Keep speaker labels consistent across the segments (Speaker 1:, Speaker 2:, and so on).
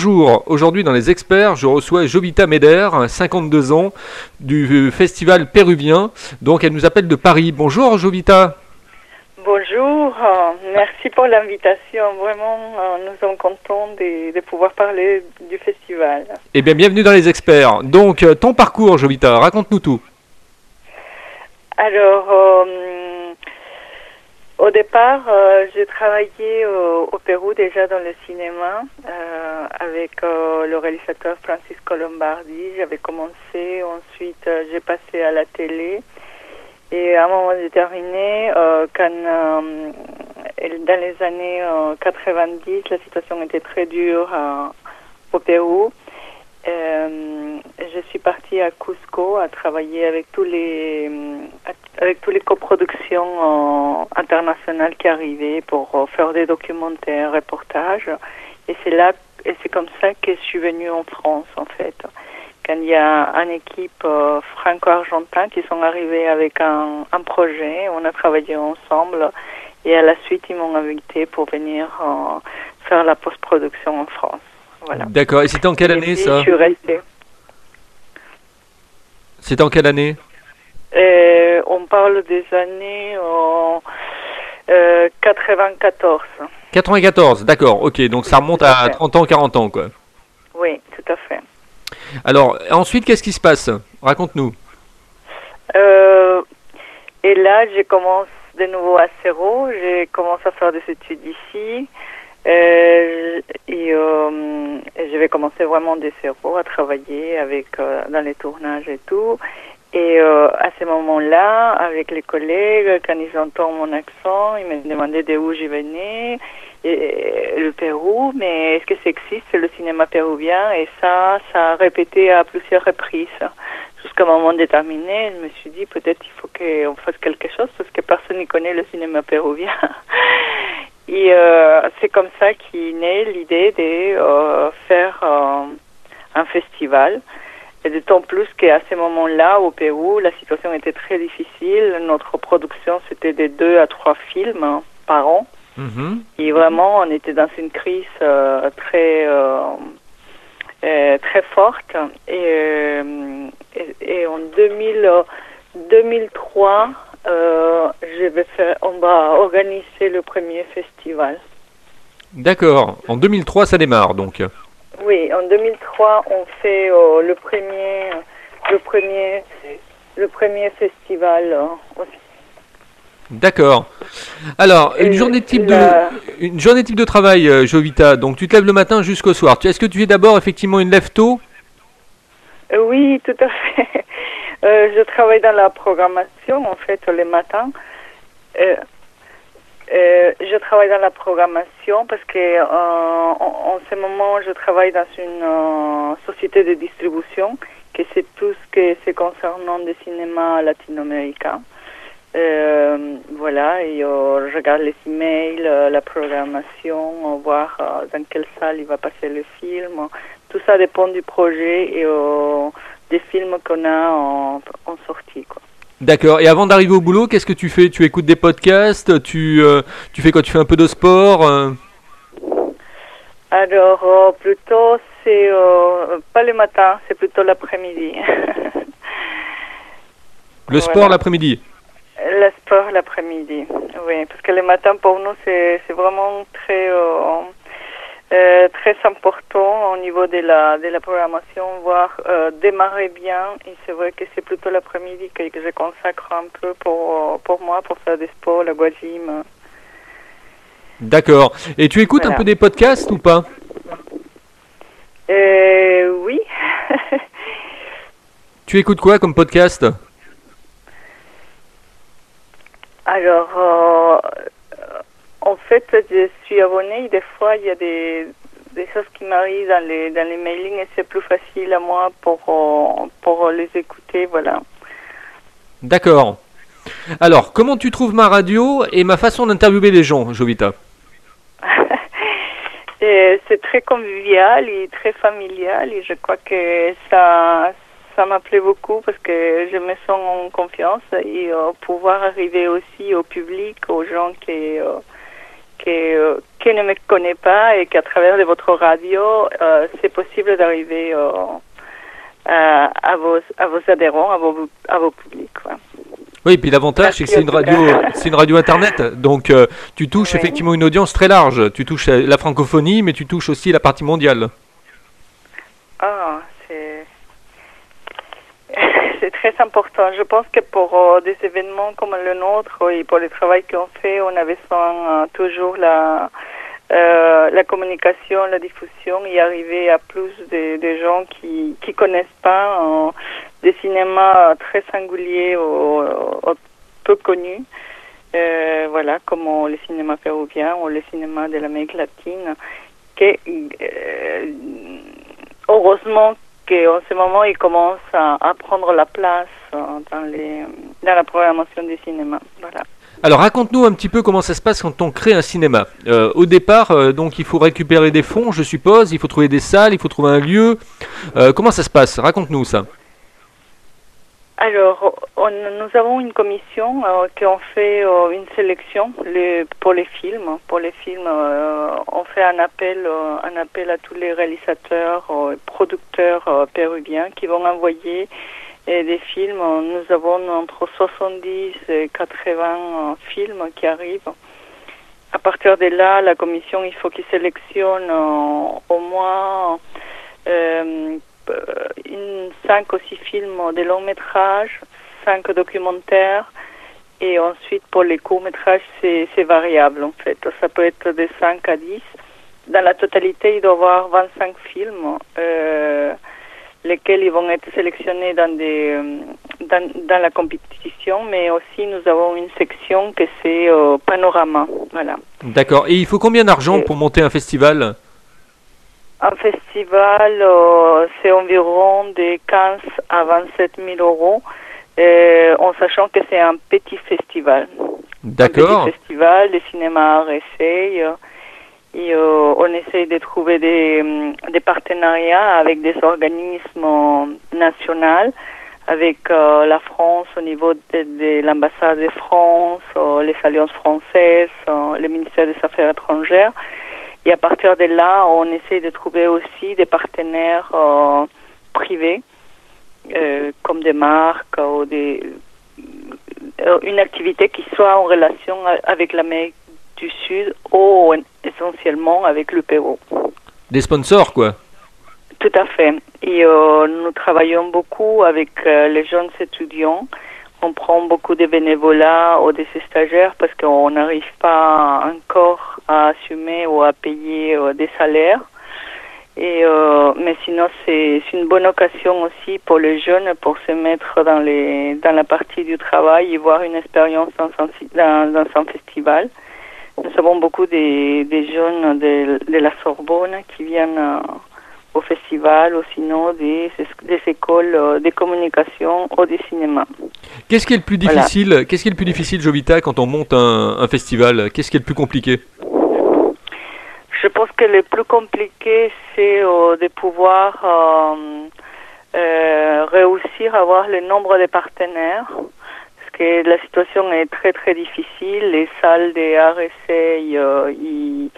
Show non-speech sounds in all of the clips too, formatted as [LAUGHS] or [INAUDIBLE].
Speaker 1: bonjour. Aujourd'hui dans les experts, je reçois Jovita Meder, 52 ans, du festival péruvien. Donc elle nous appelle de Paris. Bonjour Jovita.
Speaker 2: Bonjour, euh, merci pour l'invitation. Vraiment, euh, nous sommes contents de, de, pouvoir parler du festival.
Speaker 1: Eh bien, bienvenue dans les experts. Donc, euh, ton parcours, Jovita, raconte-nous tout.
Speaker 2: Alors, au départ, euh, j'ai travaillé au, Pérou déjà dans le cinéma euh, avec euh, le réalisateur Francisco Lombardi. J'avais commencé, ensuite j'ai passé à la télé. Et à un moment déterminé, quand dans les années 90, la situation était très dure au Pérou. Euh, je suis partie à Cusco à travailler avec tous les avec tous les coproductions internationales qui arrivaient pour faire des documentaires, reportages. Et c'est là et c'est comme ça que je suis venue en France en fait. Quand il y a une équipe euh, franco-argentin qui sont arrivés avec un, un, projet, on a travaillé ensemble et à la suite ils m'ont invité pour venir euh, faire la post-production en France. Voilà.
Speaker 1: D'accord. Et c'était en quelle année ça
Speaker 2: Je suis restée.
Speaker 1: C'était en quelle année
Speaker 2: euh, On parle des années euh, 94.
Speaker 1: 94, d'accord. Ok, donc ça remonte à 30 ans, 40 ans, quoi.
Speaker 2: Oui, tout à fait.
Speaker 1: Alors, ensuite, qu'est-ce qui se passe? Raconte-nous.
Speaker 2: Euh, et là, je commence de nouveau à zéro. J'ai commencé à faire des études ici. Euh, et, euh, je vais commencer vraiment de zéro à travailler avec euh, dans les tournages et tout. Et euh, à ce moment-là, avec les collègues, quand ils entendent mon accent, ils me demandaient de où je venais, et, le Pérou, mais est-ce que ça existe le cinéma péruvien? Et ça, ça a répété à plusieurs reprises. Jusqu'à un moment déterminé, je me suis dit peut-être il faut qu'on fasse quelque chose parce que personne ne connaît le cinéma péruvien. [LAUGHS] Et euh, c'est comme ça qu'est née l'idée de euh, faire euh, un festival. Et d'autant plus qu'à ce moment-là, au Pérou, la situation était très difficile. Notre production, c'était de deux à trois films hein, par an. -hmm. Et vraiment, on était dans une crise très très forte. Et, et, et en 2000, 2003, euh, je vais faire, on va organiser le premier festival.
Speaker 1: D'accord. En 2003, ça démarre donc.
Speaker 2: Oui, en 2003, on fait euh, le premier, le premier, le premier festival euh, aussi.
Speaker 1: D'accord. Alors, une journée type de une journée type de travail, Jovita. Donc, tu te lèves le matin jusqu'au soir. Est-ce que tu es d'abord effectivement une lève tôt?
Speaker 2: Oui, tout à fait. Euh, je travaille dans la programmation, en fait, les matins. Euh, euh, je travaille dans la programmation parce que en, en, ce moment, je travaille dans une société de distribution que c'est tout ce que c'est concernant le cinéma latino-américain. voilà, et je regarde les emails, la programmation, voir dans quelle salle il va passer le film. Tout ça dépend du projet et des films qu'on a en, en sortie. Quoi.
Speaker 1: D'accord. Et avant d'arriver au boulot, qu'est-ce que tu fais? Tu écoutes des podcasts? Tu, euh, tu fais quoi? Tu fais un peu de sport euh...
Speaker 2: Alors, euh, plutôt, c'est pas le matin, c'est plutôt l'après-midi.
Speaker 1: le sport l'après-midi?
Speaker 2: Le sport l'après-midi, oui. Parce que le matin, pour nous, c'est vraiment très euh, très important au niveau de la, de la programmation, voir euh, démarrer bien. Et c'est vrai que c'est plutôt l'après-midi que, je consacre un peu pour, pour moi, pour faire des sports, la guajime.
Speaker 1: D'accord. Et tu écoutes voilà. un peu des podcasts ou pas?
Speaker 2: Euh, Oui. [LAUGHS]
Speaker 1: tu écoutes quoi comme podcast?
Speaker 2: Alors, fait, je suis abonnée des fois, il y a des, des choses qui m'arrivent dans les, dans les mailings et c'est plus facile à moi pour, pour les écouter, voilà.
Speaker 1: D'accord. Alors, comment tu trouves ma radio et ma façon d'interviewer les gens, Jovita? [LAUGHS]
Speaker 2: C'est très convivial et très familial et je crois que ça, ça m'appelait beaucoup parce que je me sens en confiance et euh, pouvoir arriver aussi au public, aux gens qui... Euh, qui, qui ne me connaît pas et qu'à travers de votre radio, c'est possible d'arriver à, vos, à vos adhérents, à vos, à vos publics.
Speaker 1: Oui, et puis l'avantage, c'est que c'est une radio, c'est une radio internet, donc euh, tu touches effectivement une audience très large. Tu touches la francophonie, mais tu touches aussi la partie mondiale.
Speaker 2: Ah, c'est très important. Je pense que pour euh, des événements comme le nôtre et pour le travail qu'on fait, on avait besoin euh, toujours la euh, la communication, la diffusion, y arriver à plus de, gens qui qui connaissent pas des cinémas très singuliers ou, peu connus. Voilà, comme le cinéma péruvien ou le cinéma de l'Amérique latine, que heureusement qu'en ce moment, il commence à, prendre la place dans, les, dans la programmation du cinéma.
Speaker 1: Alors raconte-nous un petit peu comment ça se passe quand on crée un cinéma. Euh, au départ, euh, donc il faut récupérer des fonds, je suppose, il faut trouver des salles, il faut trouver un lieu. Euh, comment ça se passe? Raconte-nous ça.
Speaker 2: Alors, nous avons une commission qui en fait une sélection pour les films. Pour les films, on fait un appel, un appel à tous les réalisateurs, producteurs péruviens qui vont envoyer et des films. Nous avons entre 70 et 80 euh, films qui arrivent. À partir de là, la commission, il faut qu'il sélectionne euh, au moins euh, une, 5 ou 6 films de long métrage, 5 documentaires, et ensuite pour les courts métrages, c'est variable en fait. Ça peut être de 5 à 10. Dans la totalité, il doit y avoir 25 films. Euh, lesquels ils vont être sélectionnés dans, des, euh, dans, dans, la compétition, mais aussi nous avons une section que c'est euh, panorama. Voilà.
Speaker 1: D'accord. Et il faut combien d'argent pour monter un festival?
Speaker 2: Un festival, euh, c'est environ de 15 à 27 000 euros, en sachant que c'est un petit festival.
Speaker 1: D'accord.
Speaker 2: Un petit festival, le cinéma essaye et euh, on essaie de trouver des, mm, des, partenariats avec des organismes nationaux, avec euh, la France au niveau de, l'ambassade de France, euh, les alliances françaises, le ministère des Affaires étrangères. Et à partir de là, on essaie de trouver aussi des partenaires privés, comme des marques ou des une activité qui soit en relation avec l'Amérique du Sud ou essentiellement avec le Pérou.
Speaker 1: Des sponsors, quoi
Speaker 2: Tout à fait. Et euh, nous travaillons beaucoup avec euh, les jeunes étudiants. On prend beaucoup de bénévolats ou des stagiaires parce qu'on n'arrive pas encore à assumer ou à payer euh, des salaires. Et mais sinon, c'est une bonne occasion aussi pour les jeunes pour se mettre dans les dans la partie du travail et voir une expérience dans dans, dans un festival. Nous avons beaucoup des, jeunes de, la Sorbonne qui viennent euh, au festival ou sinon des, des écoles euh, de communication ou de cinéma.
Speaker 1: Qu'est-ce qui est le plus difficile Qu'est-ce qui est le plus difficile, Jovita, quand on monte un, festival? Qu'est-ce qui est le plus compliqué?
Speaker 2: Je pense que le plus compliqué, c'est euh, de pouvoir réussir à avoir le nombre de partenaires la situation est très très difficile. Les salles des RSA, euh, ils,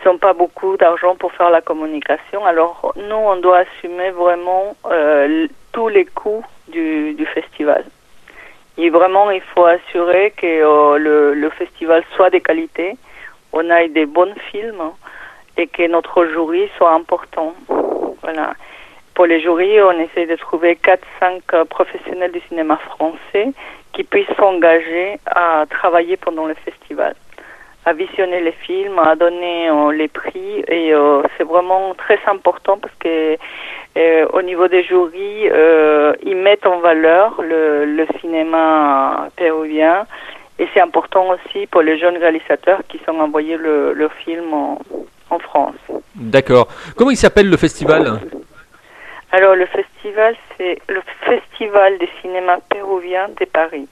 Speaker 2: ils sont pas beaucoup d'argent pour faire la communication. Alors nous, on doit assumer vraiment euh, tous les coûts du, festival. Et vraiment, il faut assurer que euh, le, le, festival soit de qualité, on ait des bons films et que notre jury soit important. Voilà. Pour les jurys, on essaie de trouver 4-5 professionnels du cinéma français qui puissent s'engager à travailler pendant le festival, à visionner les films, à donner euh, les prix. Et euh, c'est vraiment très important parce que euh, au niveau des jurys, ils mettent en valeur le, le cinéma péruvien. Et c'est important aussi pour les jeunes réalisateurs qui sont envoyés le, leur film en, en France.
Speaker 1: D'accord. Comment il s'appelle le festival?
Speaker 2: Alors le festival, c'est le Festival des cinémas péruviens de Paris.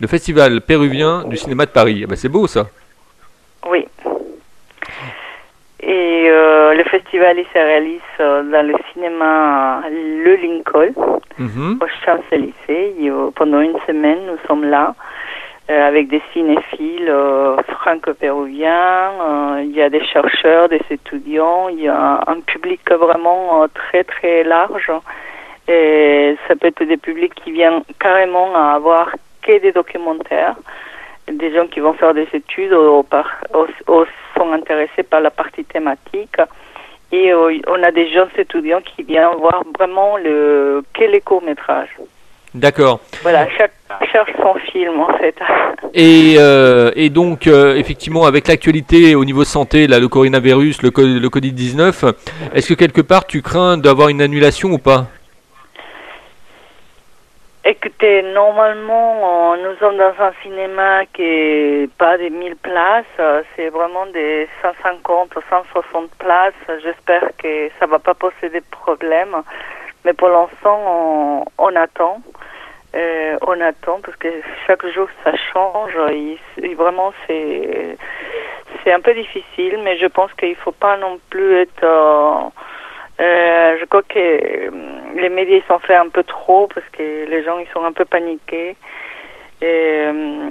Speaker 1: Le Festival péruvien du cinéma de Paris. Ah ben, c'est beau ça.
Speaker 2: Oui. Et euh, le festival il se réalise euh, dans le cinéma Le Lincoln, mm -hmm. au Champs-Élysées. Pendant une semaine, nous sommes là. euh, avec des cinéphiles euh, franco-péruviens. il y a des chercheurs, des étudiants. Il y a un public vraiment très très large. Et ça peut être des publics qui viennent carrément à avoir que des documentaires, des gens qui vont faire des études sont intéressés par la partie thématique. Et euh, on a des jeunes étudiants qui viennent voir vraiment le quel est court-métrage.
Speaker 1: D'accord.
Speaker 2: Voilà, chaque cherche son film en fait. [LAUGHS]
Speaker 1: Et, euh, et donc, euh, effectivement, avec l'actualité au niveau santé, là, le coronavirus, le, le Covid-19, est-ce que quelque part tu crains d'avoir une annulation ou pas?
Speaker 2: Écoutez, normalement, nous sommes dans un cinéma qui est pas des 1000 places, euh, c'est vraiment des 150 ou 160 places. J'espère que ça va pas poser des problèmes. Mais pour l'instant, on, on attend. Euh, on attend parce que chaque jour ça change. Vraiment, c'est c'est un peu difficile, mais je pense qu'il faut pas non plus être. euh, euh, je crois que les médias ils sont fait un peu trop parce que les gens ils sont un peu paniqués. Et, euh,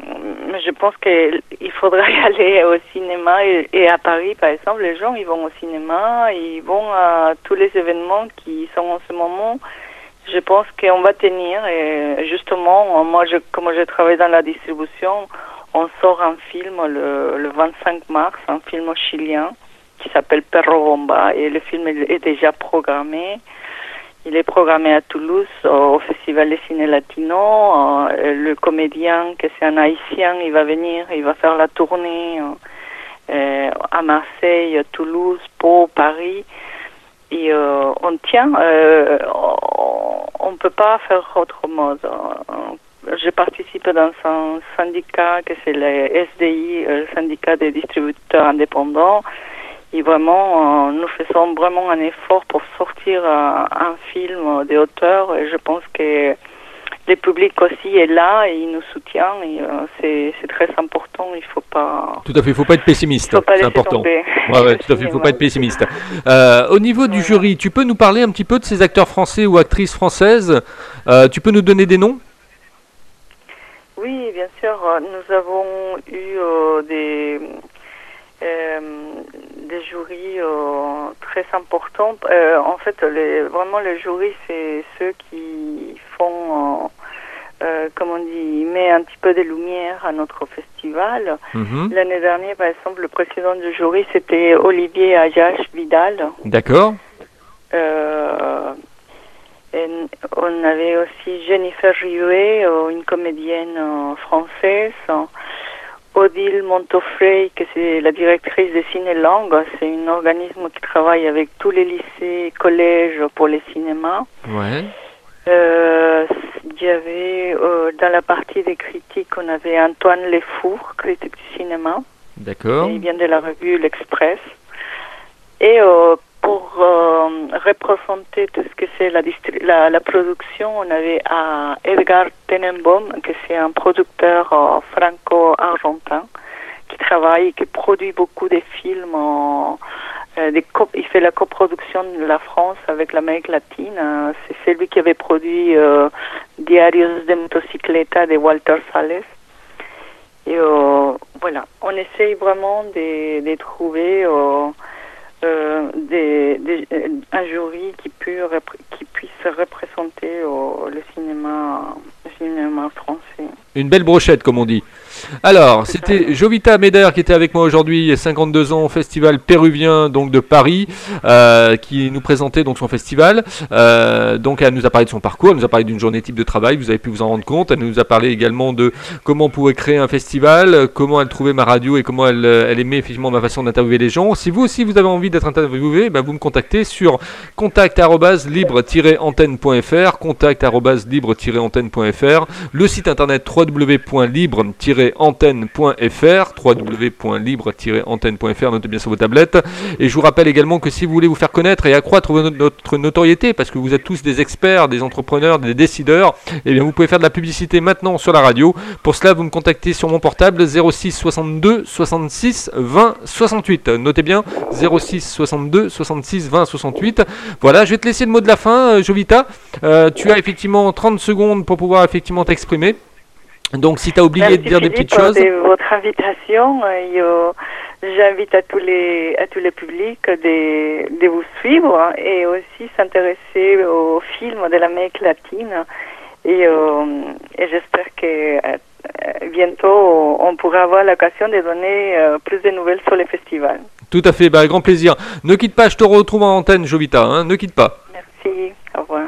Speaker 2: je pense qu'il faudrait y [LAUGHS] aller au cinéma et, à Paris par exemple les gens ils vont au cinéma ils vont à tous les événements qui sont en ce moment je pense qu'on va tenir et justement moi je comme je travaille dans la distribution on sort un film le, le 25 mars un film chilien qui s'appelle Perro Bomba et le film est déjà programmé il est programmé à Toulouse au Festival des Ciné Latino. Euh, le comédien, que c'est un haïtien, il va venir, il va faire la tournée euh, euh, à Marseille, Toulouse, Pau, Paris. Et on tient, on ne peut pas faire autrement. Je participe dans un syndicat que c'est le SDI, le syndicat des distributeurs indépendants. Et vraiment, euh, nous faisons vraiment un effort pour sortir euh, un film des auteurs. Et je pense que le public aussi est là et il nous soutient. Et euh, c'est c'est très important. Il faut pas.
Speaker 1: Tout à fait, il faut pas être pessimiste, c'est important. Ouais, ouais, [LAUGHS] tout à fait, il faut pas être pessimiste. Euh, au niveau du jury, tu peux nous parler un petit peu de ces acteurs français ou actrices françaises? Euh, Tu peux nous donner des noms?
Speaker 2: Oui, bien sûr. Nous avons eu euh, des, des jurys euh, très importants. Euh, en fait, les, vraiment, les jurys, c'est ceux qui font, euh, euh, comme on dit, met un petit peu de lumière à notre festival.
Speaker 1: Mhm.
Speaker 2: L'année dernière, par exemple, le président du jury, c'était Olivier Ayash Vidal.
Speaker 1: D'accord.
Speaker 2: Et on avait aussi Jennifer Rivet, euh, une comédienne française. Odile Montofrey, que c'est la directrice de Ciné Langue. C'est un organisme qui travaille avec tous les lycées et collèges pour les cinémas.
Speaker 1: Ouais.
Speaker 2: Euh, il y avait, euh, dans la partie des critiques, on avait Antoine Lefour, critique du cinéma.
Speaker 1: D'accord.
Speaker 2: Il vient de la revue L'Express. Et euh, pour euh, représenter tout ce que c'est la, la, la production, on avait à Edgar Tenenbaum, que c'est un producteur euh, franco-argentin, qui travaille, qui produit beaucoup de films. euh, des il fait la coproduction de la France avec l'Amérique latine. Euh, c'est celui qui avait produit euh, Diarios de motocicleta de Walter Sales. Et voilà, on essaye vraiment de, de trouver euh, euh, un jury qui, puisse représenter le cinéma français.
Speaker 1: Une belle brochette, comme on dit. Alors, c'était Jovita Meder qui était avec moi aujourd'hui, 52 ans, festival péruvien donc de Paris, euh, qui nous présentait donc son festival. Euh, donc, elle nous a parlé de son parcours, elle nous a parlé d'une journée type de travail. Vous avez pu vous en rendre compte. Elle nous a parlé également de comment on pouvait créer un festival, comment elle trouvait ma radio et comment elle, aimait effectivement ma façon d'interviewer les gens. Si vous aussi vous avez envie d'être interviewé, ben, vous me contactez sur contact@libre-antenne.fr, contact@libre-antenne.fr, le site internet www.libre-antenne.fr, www.libre-antenne.fr, notez bien sur vos tablettes. Et je vous rappelle également que si vous voulez vous faire connaître et accroître notre notoriété, parce que vous êtes tous des experts, des entrepreneurs, des décideurs, eh bien vous pouvez faire de la publicité maintenant sur la radio. Pour cela, vous me contactez sur mon portable 06 62 66 20 68. Notez bien 06 62 66 20 68. Voilà, je vais te laisser le mot de la fin, euh, Jovita. Euh, tu as effectivement 30 secondes pour pouvoir effectivement t'exprimer. Donc si tu as oublié de dire des petites choses.
Speaker 2: de votre invitation. J'invite à tous les à tous les publics de, de vous suivre et aussi s'intéresser aux films de l'Amérique latine. Et, et j'espère que bientôt on pourra avoir l'occasion de donner plus de nouvelles sur les festivals.
Speaker 1: Tout à fait, bah, grand plaisir. Ne quitte pas, je te retrouve en antenne, Jovita. Hein, ne quitte pas.
Speaker 2: Merci, au revoir.